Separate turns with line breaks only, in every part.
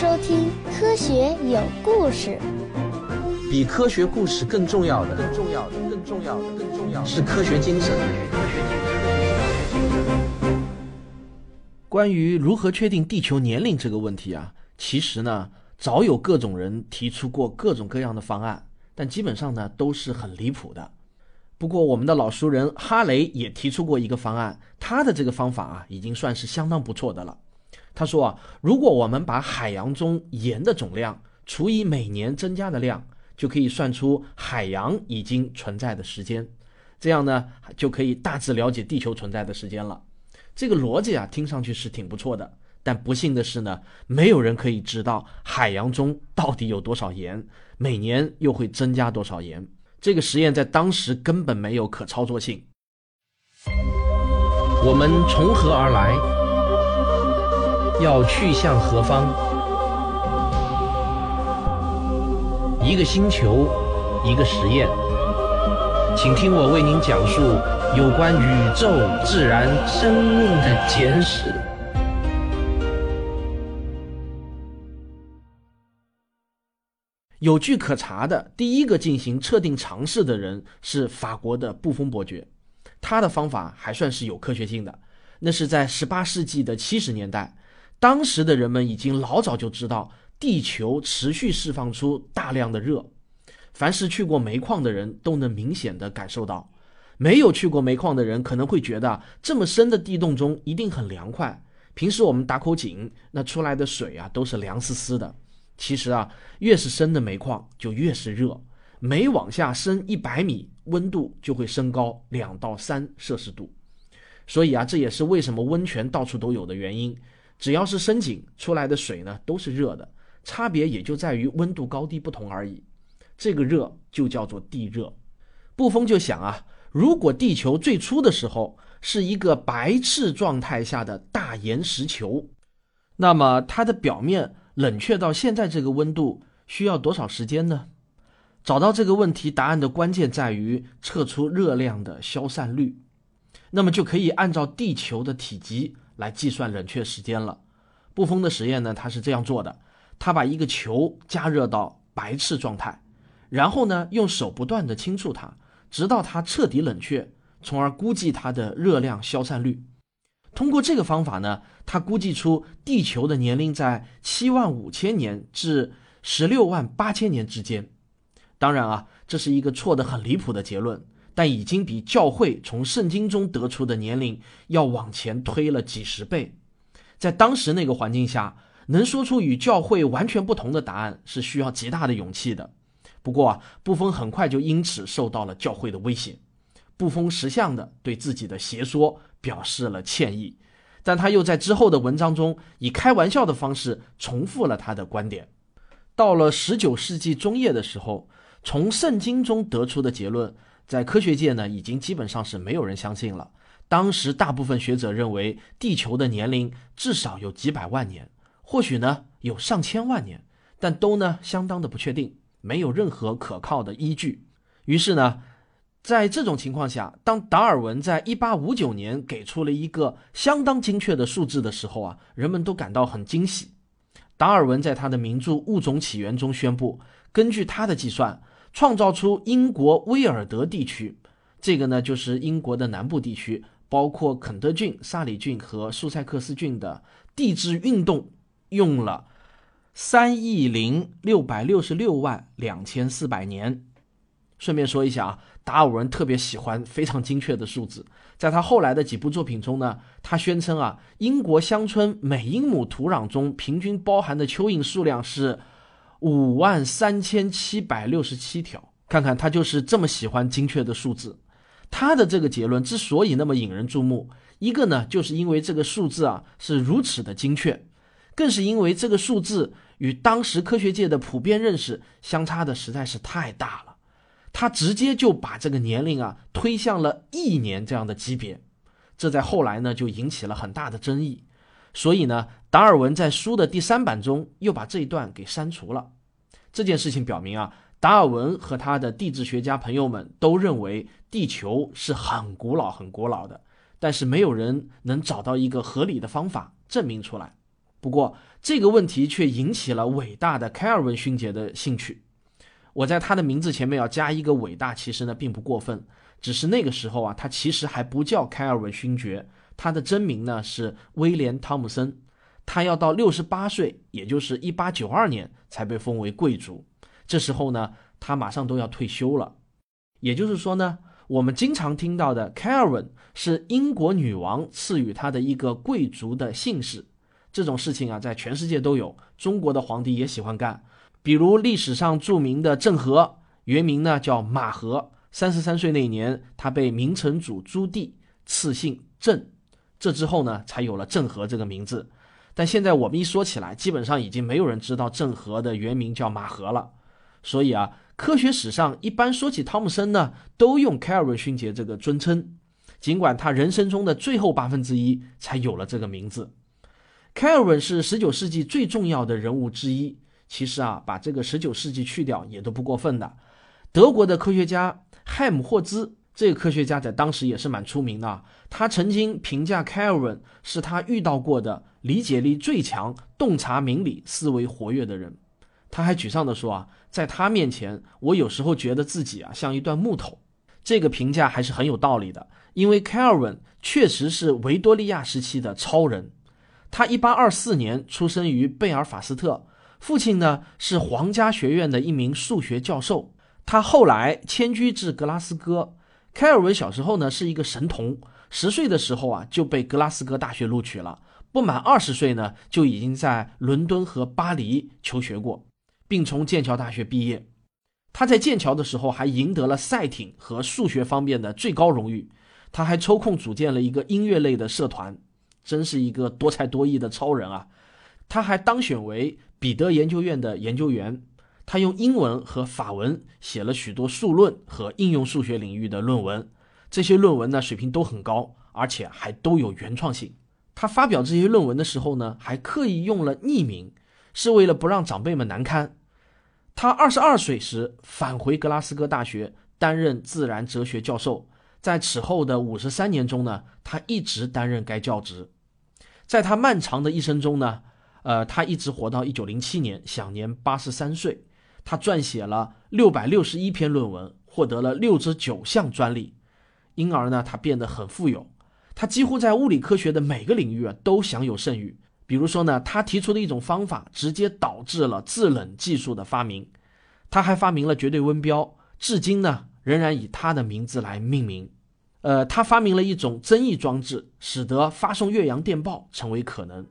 收听《科学有故事》。
比科学故事更重要的，更重要的，更重要的，更重要的是科学精神。
关于如何确定地球年龄这个问题啊，其实呢，早有各种人提出过各种各样的方案，但基本上呢都是很离谱的。不过我们的老熟人哈雷也提出过一个方案，他的这个方法啊，已经算是相当不错的了。他说啊，如果我们把海洋中盐的总量除以每年增加的量，就可以算出海洋已经存在的时间，这样呢，就可以大致了解地球存在的时间了。这个逻辑啊，听上去是挺不错的，但不幸的是呢，没有人可以知道海洋中到底有多少盐，每年又会增加多少盐。这个实验在当时根本没有可操作性。
我们从何而来？要去向何方？一个星球，一个实验，请听我为您讲述有关宇宙、自然、生命的简史。
有据可查的，第一个进行测定尝试的人是法国的布丰伯爵，他的方法还算是有科学性的。那是在十八世纪的七十年代，当时的人们已经老早就知道地球持续释放出大量的热，凡是去过煤矿的人都能明显的感受到。没有去过煤矿的人可能会觉得这么深的地洞中一定很凉快，平时我们打口井那出来的水啊都是凉丝丝的。其实啊，越是深的煤矿就越是热，每往下深一百米，温度就会升高两到三摄氏度。所以啊，这也是为什么温泉到处都有的原因。只要是深井出来的水呢，都是热的，差别也就在于温度高低不同而已。这个热就叫做地热。布丰就想啊，如果地球最初的时候是一个白炽状态下的大岩石球，那么它的表面。冷却到现在这个温度需要多少时间呢？找到这个问题答案的关键在于测出热量的消散率，那么就可以按照地球的体积来计算冷却时间了。布丰的实验呢，他是这样做的：他把一个球加热到白炽状态，然后呢用手不断的轻触它，直到它彻底冷却，从而估计它的热量消散率。通过这个方法呢，他估计出地球的年龄在七万五千年至十六万八千年之间。当然啊，这是一个错得很离谱的结论，但已经比教会从圣经中得出的年龄要往前推了几十倍。在当时那个环境下，能说出与教会完全不同的答案是需要极大的勇气的。不过啊，布丰很快就因此受到了教会的威胁。布丰识相的对自己的邪说。表示了歉意，但他又在之后的文章中以开玩笑的方式重复了他的观点。到了十九世纪中叶的时候，从圣经中得出的结论，在科学界呢已经基本上是没有人相信了。当时大部分学者认为，地球的年龄至少有几百万年，或许呢有上千万年，但都呢相当的不确定，没有任何可靠的依据。于是呢。在这种情况下，当达尔文在1859年给出了一个相当精确的数字的时候啊，人们都感到很惊喜。达尔文在他的名著《物种起源》中宣布，根据他的计算，创造出英国威尔德地区，这个呢就是英国的南部地区，包括肯特郡、萨里郡和苏塞克斯郡的地质运动，用了三亿零六百六十六万两千四百年。顺便说一下啊。达尔文特别喜欢非常精确的数字，在他后来的几部作品中呢，他宣称啊，英国乡村每英亩土壤中平均包含的蚯蚓数量是五万三千七百六十七条。看看他就是这么喜欢精确的数字。他的这个结论之所以那么引人注目，一个呢，就是因为这个数字啊是如此的精确，更是因为这个数字与当时科学界的普遍认识相差的实在是太大了。他直接就把这个年龄啊推向了一年这样的级别，这在后来呢就引起了很大的争议，所以呢，达尔文在书的第三版中又把这一段给删除了。这件事情表明啊，达尔文和他的地质学家朋友们都认为地球是很古老、很古老的，但是没有人能找到一个合理的方法证明出来。不过这个问题却引起了伟大的开尔文勋爵的兴趣。我在他的名字前面要加一个伟大，其实呢并不过分。只是那个时候啊，他其实还不叫开尔文勋爵，他的真名呢是威廉·汤姆森。他要到六十八岁，也就是一八九二年才被封为贵族。这时候呢，他马上都要退休了。也就是说呢，我们经常听到的凯尔文是英国女王赐予他的一个贵族的姓氏。这种事情啊，在全世界都有，中国的皇帝也喜欢干。比如历史上著名的郑和，原名呢叫马和。三十三岁那年，他被明成祖朱棣赐姓郑，这之后呢，才有了郑和这个名字。但现在我们一说起来，基本上已经没有人知道郑和的原名叫马和了。所以啊，科学史上一般说起汤姆森呢，都用凯尔文勋爵这个尊称，尽管他人生中的最后八分之一才有了这个名字。凯尔文是十九世纪最重要的人物之一。其实啊，把这个十九世纪去掉也都不过分的。德国的科学家。亥姆霍兹这个科学家在当时也是蛮出名的，他曾经评价凯尔文是他遇到过的理解力最强、洞察明理、思维活跃的人。他还沮丧地说啊，在他面前，我有时候觉得自己啊像一段木头。这个评价还是很有道理的，因为凯尔文确实是维多利亚时期的超人。他1824年出生于贝尔法斯特，父亲呢是皇家学院的一名数学教授。他后来迁居至格拉斯哥。凯尔文小时候呢是一个神童，十岁的时候啊就被格拉斯哥大学录取了。不满二十岁呢就已经在伦敦和巴黎求学过，并从剑桥大学毕业。他在剑桥的时候还赢得了赛艇和数学方面的最高荣誉。他还抽空组建了一个音乐类的社团，真是一个多才多艺的超人啊！他还当选为彼得研究院的研究员。他用英文和法文写了许多数论和应用数学领域的论文，这些论文呢水平都很高，而且还都有原创性。他发表这些论文的时候呢，还刻意用了匿名，是为了不让长辈们难堪。他二十二岁时返回格拉斯哥大学担任自然哲学教授，在此后的五十三年中呢，他一直担任该教职。在他漫长的一生中呢，呃，他一直活到一九零七年，享年八十三岁。他撰写了六百六十一篇论文，获得了六十九项专利，因而呢，他变得很富有。他几乎在物理科学的每个领域啊都享有盛誉。比如说呢，他提出的一种方法，直接导致了制冷技术的发明。他还发明了绝对温标，至今呢仍然以他的名字来命名。呃，他发明了一种增益装置，使得发送越洋电报成为可能。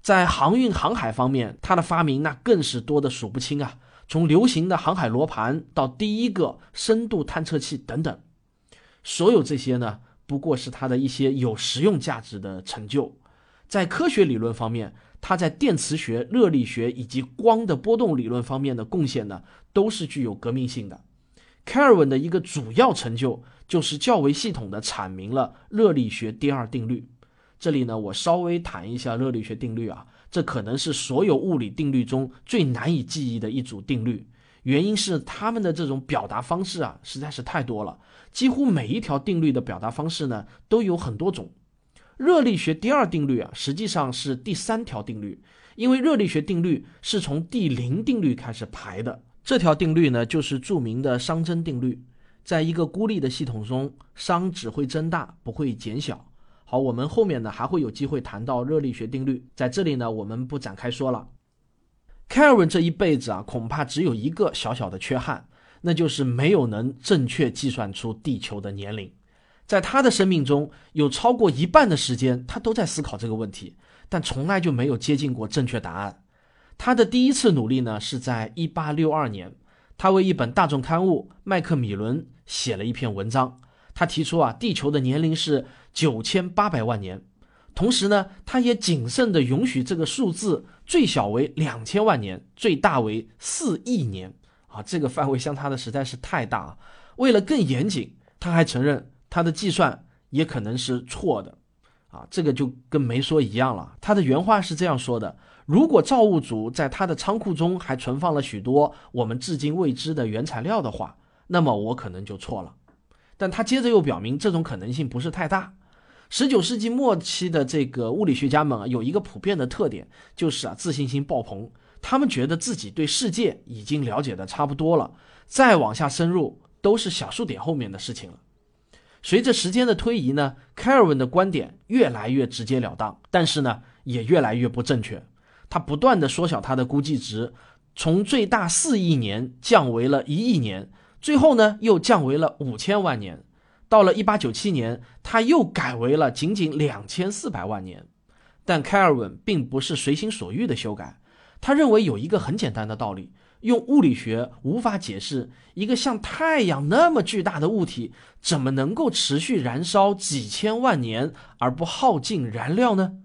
在航运航海方面，他的发明那更是多的数不清啊。从流行的航海罗盘到第一个深度探测器等等，所有这些呢，不过是他的一些有实用价值的成就。在科学理论方面，他在电磁学、热力学以及光的波动理论方面的贡献呢，都是具有革命性的。凯尔文的一个主要成就就是较为系统的阐明了热力学第二定律。这里呢，我稍微谈一下热力学定律啊。这可能是所有物理定律中最难以记忆的一组定律，原因是它们的这种表达方式啊实在是太多了，几乎每一条定律的表达方式呢都有很多种。热力学第二定律啊实际上是第三条定律，因为热力学定律是从第零定律开始排的。这条定律呢就是著名的熵增定律，在一个孤立的系统中，熵只会增大，不会减小。好，我们后面呢还会有机会谈到热力学定律，在这里呢我们不展开说了。凯尔文这一辈子啊，恐怕只有一个小小的缺憾，那就是没有能正确计算出地球的年龄。在他的生命中有超过一半的时间，他都在思考这个问题，但从来就没有接近过正确答案。他的第一次努力呢是在1862年，他为一本大众刊物《麦克米伦》写了一篇文章。他提出啊，地球的年龄是九千八百万年，同时呢，他也谨慎地允许这个数字最小为两千万年，最大为四亿年啊，这个范围相差的实在是太大。为了更严谨，他还承认他的计算也可能是错的，啊，这个就跟没说一样了。他的原话是这样说的：如果造物主在他的仓库中还存放了许多我们至今未知的原材料的话，那么我可能就错了。但他接着又表明，这种可能性不是太大。十九世纪末期的这个物理学家们啊，有一个普遍的特点，就是啊自信心爆棚。他们觉得自己对世界已经了解的差不多了，再往下深入都是小数点后面的事情了。随着时间的推移呢，开尔文的观点越来越直截了当，但是呢也越来越不正确。他不断的缩小他的估计值，从最大四亿年降为了一亿年，最后呢又降为了五千万年。到了一八九七年，他又改为了仅仅两千四百万年。但开尔文并不是随心所欲的修改，他认为有一个很简单的道理：用物理学无法解释一个像太阳那么巨大的物体怎么能够持续燃烧几千万年而不耗尽燃料呢？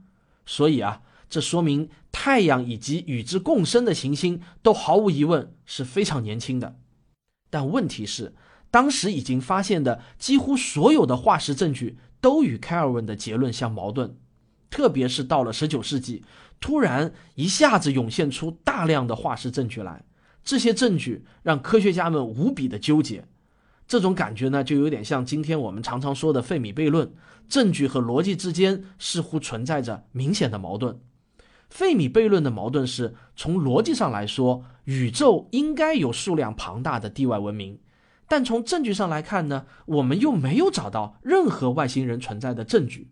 所以啊，这说明太阳以及与之共生的行星都毫无疑问是非常年轻的。但问题是。当时已经发现的几乎所有的化石证据都与凯尔文的结论相矛盾，特别是到了十九世纪，突然一下子涌现出大量的化石证据来，这些证据让科学家们无比的纠结。这种感觉呢，就有点像今天我们常常说的费米悖论，证据和逻辑之间似乎存在着明显的矛盾。费米悖论的矛盾是从逻辑上来说，宇宙应该有数量庞大的地外文明。但从证据上来看呢，我们又没有找到任何外星人存在的证据，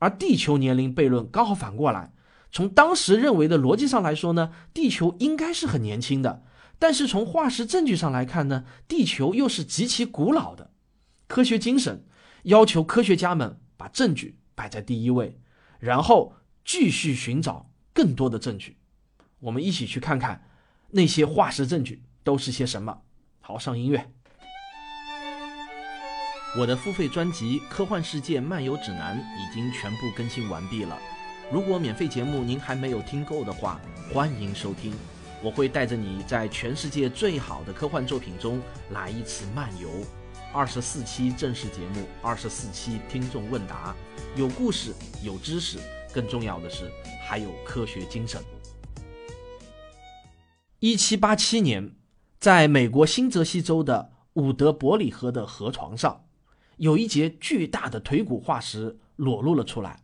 而地球年龄悖论刚好反过来，从当时认为的逻辑上来说呢，地球应该是很年轻的，但是从化石证据上来看呢，地球又是极其古老的。科学精神要求科学家们把证据摆在第一位，然后继续寻找更多的证据。我们一起去看看那些化石证据都是些什么。好，上音乐。我的付费专辑《科幻世界漫游指南》已经全部更新完毕了。如果免费节目您还没有听够的话，欢迎收听。我会带着你在全世界最好的科幻作品中来一次漫游。二十四期正式节目，二十四期听众问答，有故事，有知识，更重要的是还有科学精神。一七八七年，在美国新泽西州的伍德伯里河的河床上。有一节巨大的腿骨化石裸露了出来，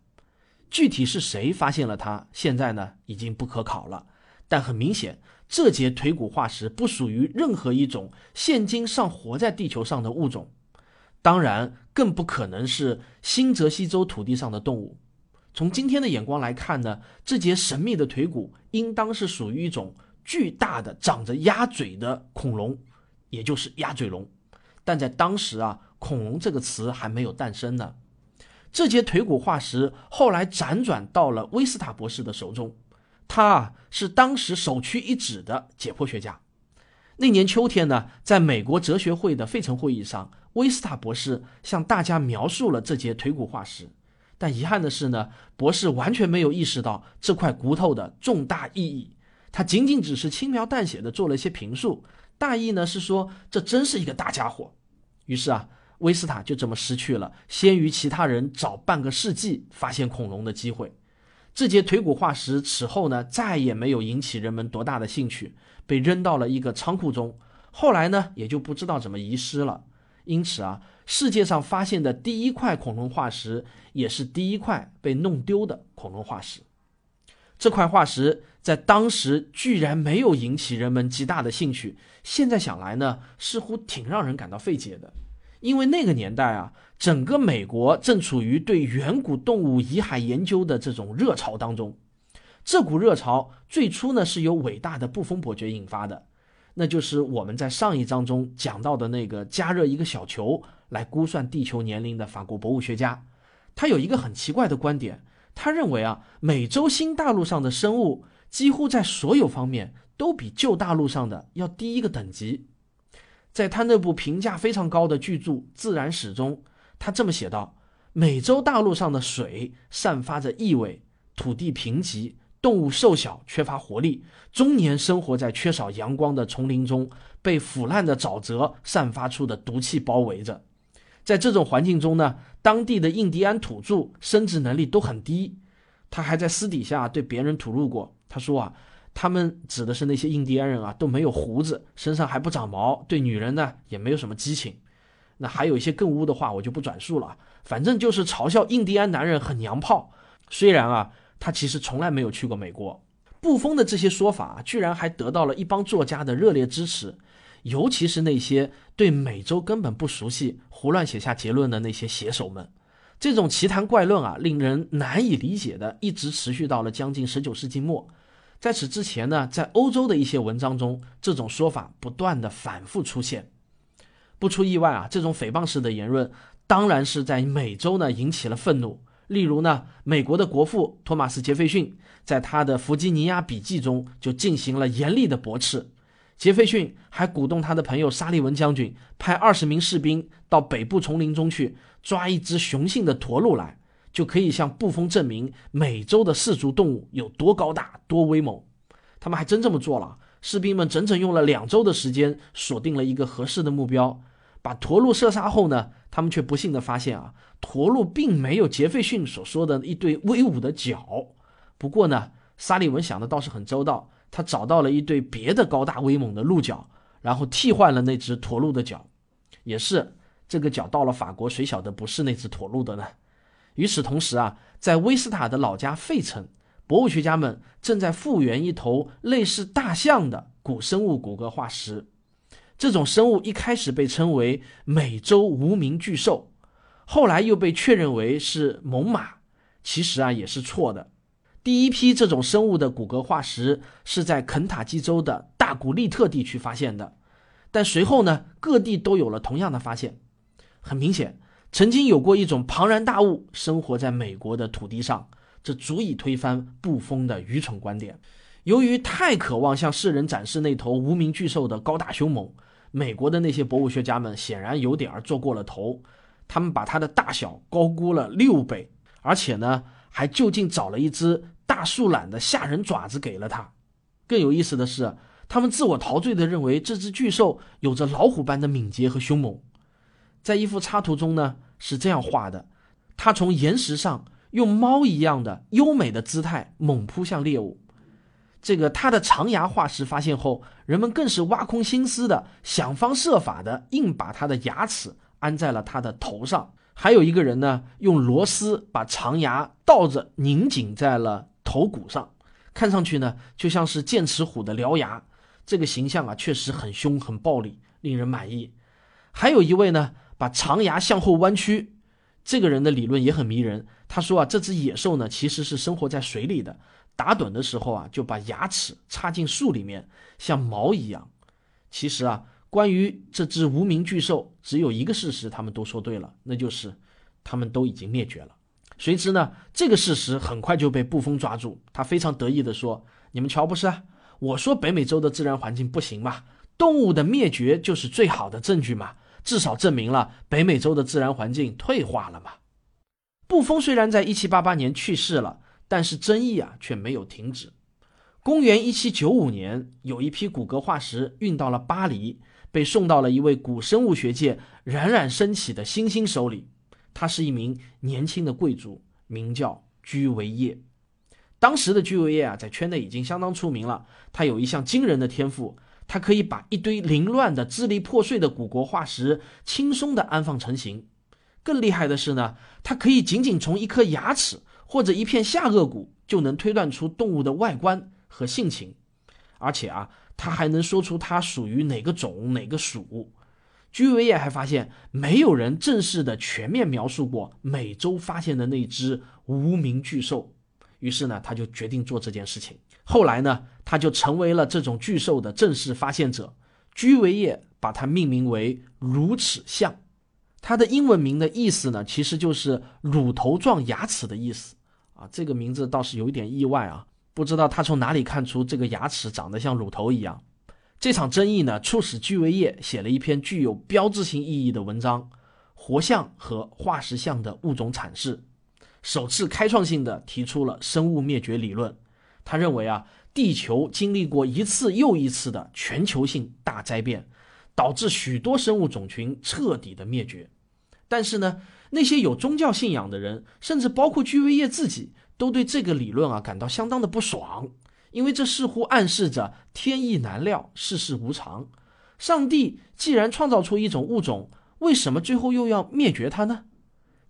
具体是谁发现了它，现在呢已经不可考了。但很明显，这节腿骨化石不属于任何一种现今尚活在地球上的物种，当然更不可能是新泽西州土地上的动物。从今天的眼光来看呢，这节神秘的腿骨应当是属于一种巨大的长着鸭嘴的恐龙，也就是鸭嘴龙。但在当时啊。恐龙这个词还没有诞生呢。这节腿骨化石后来辗转到了威斯塔博士的手中，他啊是当时首屈一指的解剖学家。那年秋天呢，在美国哲学会的费城会议上，威斯塔博士向大家描述了这节腿骨化石。但遗憾的是呢，博士完全没有意识到这块骨头的重大意义，他仅仅只是轻描淡写的做了一些评述，大意呢是说这真是一个大家伙。于是啊。威斯塔就这么失去了先于其他人早半个世纪发现恐龙的机会。这节腿骨化石此后呢，再也没有引起人们多大的兴趣，被扔到了一个仓库中。后来呢，也就不知道怎么遗失了。因此啊，世界上发现的第一块恐龙化石，也是第一块被弄丢的恐龙化石。这块化石在当时居然没有引起人们极大的兴趣，现在想来呢，似乎挺让人感到费解的。因为那个年代啊，整个美国正处于对远古动物遗骸研究的这种热潮当中。这股热潮最初呢是由伟大的布丰伯爵引发的，那就是我们在上一章中讲到的那个加热一个小球来估算地球年龄的法国博物学家。他有一个很奇怪的观点，他认为啊，美洲新大陆上的生物几乎在所有方面都比旧大陆上的要低一个等级。在他那部评价非常高的巨著《自然史》中，他这么写道：美洲大陆上的水散发着异味，土地贫瘠，动物瘦小，缺乏活力，终年生活在缺少阳光的丛林中，被腐烂的沼泽散发出的毒气包围着。在这种环境中呢，当地的印第安土著生殖能力都很低。他还在私底下对别人吐露过，他说啊。他们指的是那些印第安人啊，都没有胡子，身上还不长毛，对女人呢也没有什么激情。那还有一些更污的话，我就不转述了。反正就是嘲笑印第安男人很娘炮。虽然啊，他其实从来没有去过美国。布封的这些说法居然还得到了一帮作家的热烈支持，尤其是那些对美洲根本不熟悉、胡乱写下结论的那些写手们。这种奇谈怪论啊，令人难以理解的，一直持续到了将近十九世纪末。在此之前呢，在欧洲的一些文章中，这种说法不断的反复出现。不出意外啊，这种诽谤式的言论当然是在美洲呢引起了愤怒。例如呢，美国的国父托马斯·杰斐逊在他的《弗吉尼亚笔记》中就进行了严厉的驳斥。杰斐逊还鼓动他的朋友沙利文将军派二十名士兵到北部丛林中去抓一只雄性的驼鹿来，就可以向布封证明美洲的四足动物有多高大、多威猛。他们还真这么做了。士兵们整整用了两周的时间，锁定了一个合适的目标，把驼鹿射杀后呢，他们却不幸的发现啊，驼鹿并没有杰斐逊所说的一对威武的角。不过呢，沙利文想的倒是很周到。他找到了一对别的高大威猛的鹿角，然后替换了那只驼鹿的角。也是这个角到了法国，谁晓得不是那只驼鹿的呢？与此同时啊，在威斯塔的老家费城，博物学家们正在复原一头类似大象的古生物骨骼化石。这种生物一开始被称为美洲无名巨兽，后来又被确认为是猛犸。其实啊，也是错的。第一批这种生物的骨骼化石是在肯塔基州的大古利特地区发现的，但随后呢，各地都有了同样的发现。很明显，曾经有过一种庞然大物生活在美国的土地上，这足以推翻布封的愚蠢观点。由于太渴望向世人展示那头无名巨兽的高大凶猛，美国的那些博物学家们显然有点儿做过了头，他们把它的大小高估了六倍，而且呢，还就近找了一只。大树懒的吓人爪子给了他。更有意思的是，他们自我陶醉地认为这只巨兽有着老虎般的敏捷和凶猛。在一幅插图中呢，是这样画的：他从岩石上用猫一样的优美的姿态猛扑向猎物。这个他的长牙化石发现后，人们更是挖空心思的想方设法的硬把他的牙齿安在了他的头上。还有一个人呢，用螺丝把长牙倒着拧紧在了。头骨上，看上去呢就像是剑齿虎的獠牙，这个形象啊确实很凶很暴力，令人满意。还有一位呢，把长牙向后弯曲，这个人的理论也很迷人。他说啊，这只野兽呢其实是生活在水里的，打盹的时候啊就把牙齿插进树里面，像毛一样。其实啊，关于这只无名巨兽，只有一个事实他们都说对了，那就是他们都已经灭绝了。谁知呢？这个事实很快就被布风抓住。他非常得意地说：“你们瞧，不是？我说北美洲的自然环境不行嘛，动物的灭绝就是最好的证据嘛，至少证明了北美洲的自然环境退化了嘛。”布封虽然在1788年去世了，但是争议啊却没有停止。公元1795年，有一批骨骼化石运到了巴黎，被送到了一位古生物学界冉冉升起的新星手里。他是一名年轻的贵族，名叫居维叶。当时的居维叶啊，在圈内已经相当出名了。他有一项惊人的天赋，他可以把一堆凌乱的、支离破碎的古国化石轻松地安放成型。更厉害的是呢，他可以仅仅从一颗牙齿或者一片下颚骨就能推断出动物的外观和性情，而且啊，他还能说出它属于哪个种、哪个属。居维叶还发现，没有人正式的全面描述过美洲发现的那只无名巨兽。于是呢，他就决定做这件事情。后来呢，他就成为了这种巨兽的正式发现者。居维叶把它命名为乳齿象，它的英文名的意思呢，其实就是乳头状牙齿的意思。啊，这个名字倒是有一点意外啊，不知道他从哪里看出这个牙齿长得像乳头一样。这场争议呢，促使居维叶写了一篇具有标志性意义的文章《活象和化石象的物种阐释》，首次开创性的提出了生物灭绝理论。他认为啊，地球经历过一次又一次的全球性大灾变，导致许多生物种群彻底的灭绝。但是呢，那些有宗教信仰的人，甚至包括居维叶自己，都对这个理论啊感到相当的不爽。因为这似乎暗示着天意难料，世事无常。上帝既然创造出一种物种，为什么最后又要灭绝它呢？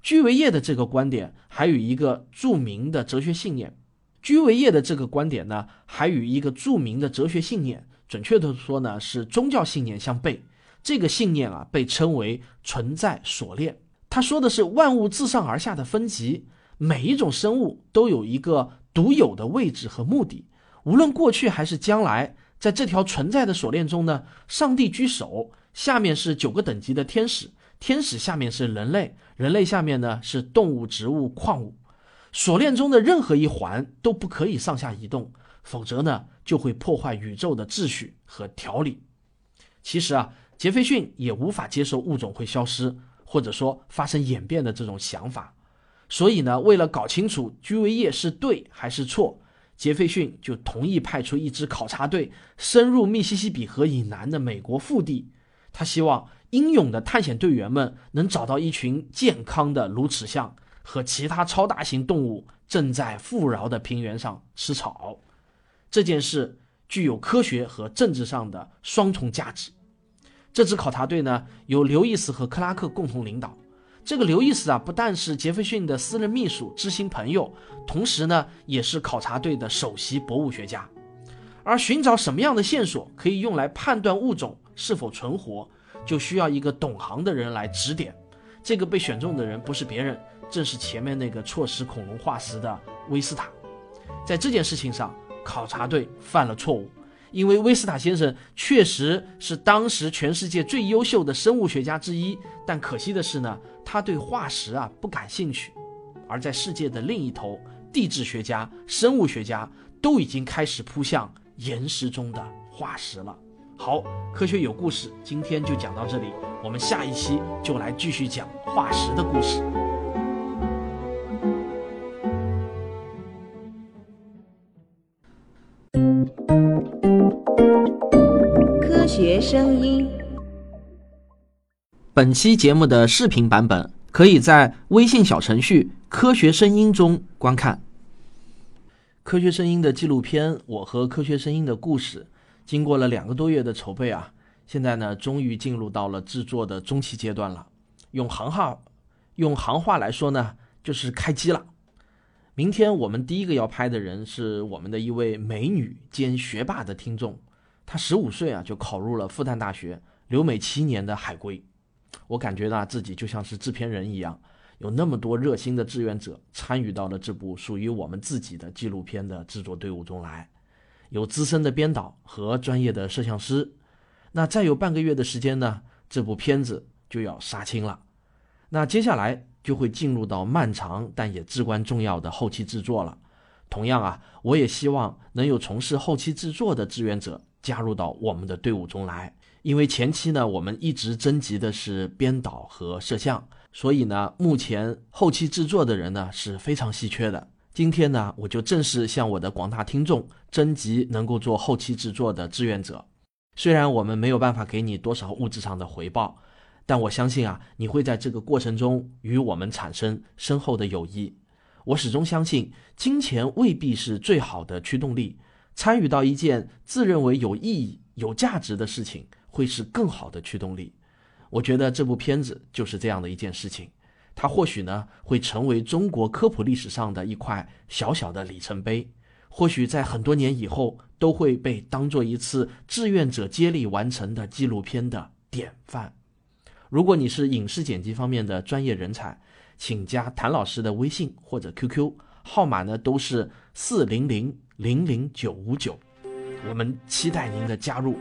居维叶的这个观点还与一个著名的哲学信念，居维叶的这个观点呢，还与一个著名的哲学信念，准确的说呢，是宗教信念相悖。这个信念啊，被称为存在锁链。他说的是万物自上而下的分级，每一种生物都有一个独有的位置和目的，无论过去还是将来，在这条存在的锁链中呢，上帝居首，下面是九个等级的天使，天使下面是人类，人类下面呢是动物、植物、矿物。锁链中的任何一环都不可以上下移动，否则呢就会破坏宇宙的秩序和条理。其实啊。杰斐逊也无法接受物种会消失，或者说发生演变的这种想法，所以呢，为了搞清楚居维叶是对还是错，杰斐逊就同意派出一支考察队深入密西西比河以南的美国腹地。他希望英勇的探险队员们能找到一群健康的鸬齿象和其他超大型动物正在富饶的平原上吃草。这件事具有科学和政治上的双重价值。这支考察队呢，由刘易斯和克拉克共同领导。这个刘易斯啊，不但是杰斐逊的私人秘书、知心朋友，同时呢，也是考察队的首席博物学家。而寻找什么样的线索可以用来判断物种是否存活，就需要一个懂行的人来指点。这个被选中的人不是别人，正是前面那个错失恐龙化石的威斯塔。在这件事情上，考察队犯了错误。因为威斯塔先生确实是当时全世界最优秀的生物学家之一，但可惜的是呢，他对化石啊不感兴趣。而在世界的另一头，地质学家、生物学家都已经开始扑向岩石中的化石了。好，科学有故事，今天就讲到这里，我们下一期就来继续讲化石的故事。
学声音。
本期节目的视频版本可以在微信小程序“科学声音”中观看。科学声音的纪录片《我和科学声音的故事》，经过了两个多月的筹备啊，现在呢，终于进入到了制作的中期阶段了。用行话，用行话来说呢，就是开机了。明天我们第一个要拍的人是我们的一位美女兼学霸的听众。他十五岁啊，就考入了复旦大学，留美七年的海归。我感觉到自己就像是制片人一样，有那么多热心的志愿者参与到了这部属于我们自己的纪录片的制作队伍中来，有资深的编导和专业的摄像师。那再有半个月的时间呢，这部片子就要杀青了。那接下来就会进入到漫长但也至关重要的后期制作了。同样啊，我也希望能有从事后期制作的志愿者。加入到我们的队伍中来，因为前期呢，我们一直征集的是编导和摄像，所以呢，目前后期制作的人呢是非常稀缺的。今天呢，我就正式向我的广大听众征集能够做后期制作的志愿者。虽然我们没有办法给你多少物质上的回报，但我相信啊，你会在这个过程中与我们产生深厚的友谊。我始终相信，金钱未必是最好的驱动力。参与到一件自认为有意义、有价值的事情，会是更好的驱动力。我觉得这部片子就是这样的一件事情。它或许呢会成为中国科普历史上的一块小小的里程碑，或许在很多年以后都会被当做一次志愿者接力完成的纪录片的典范。如果你是影视剪辑方面的专业人才，请加谭老师的微信或者 QQ 号码呢，都是四零零。零零九五九，我们期待您的加入。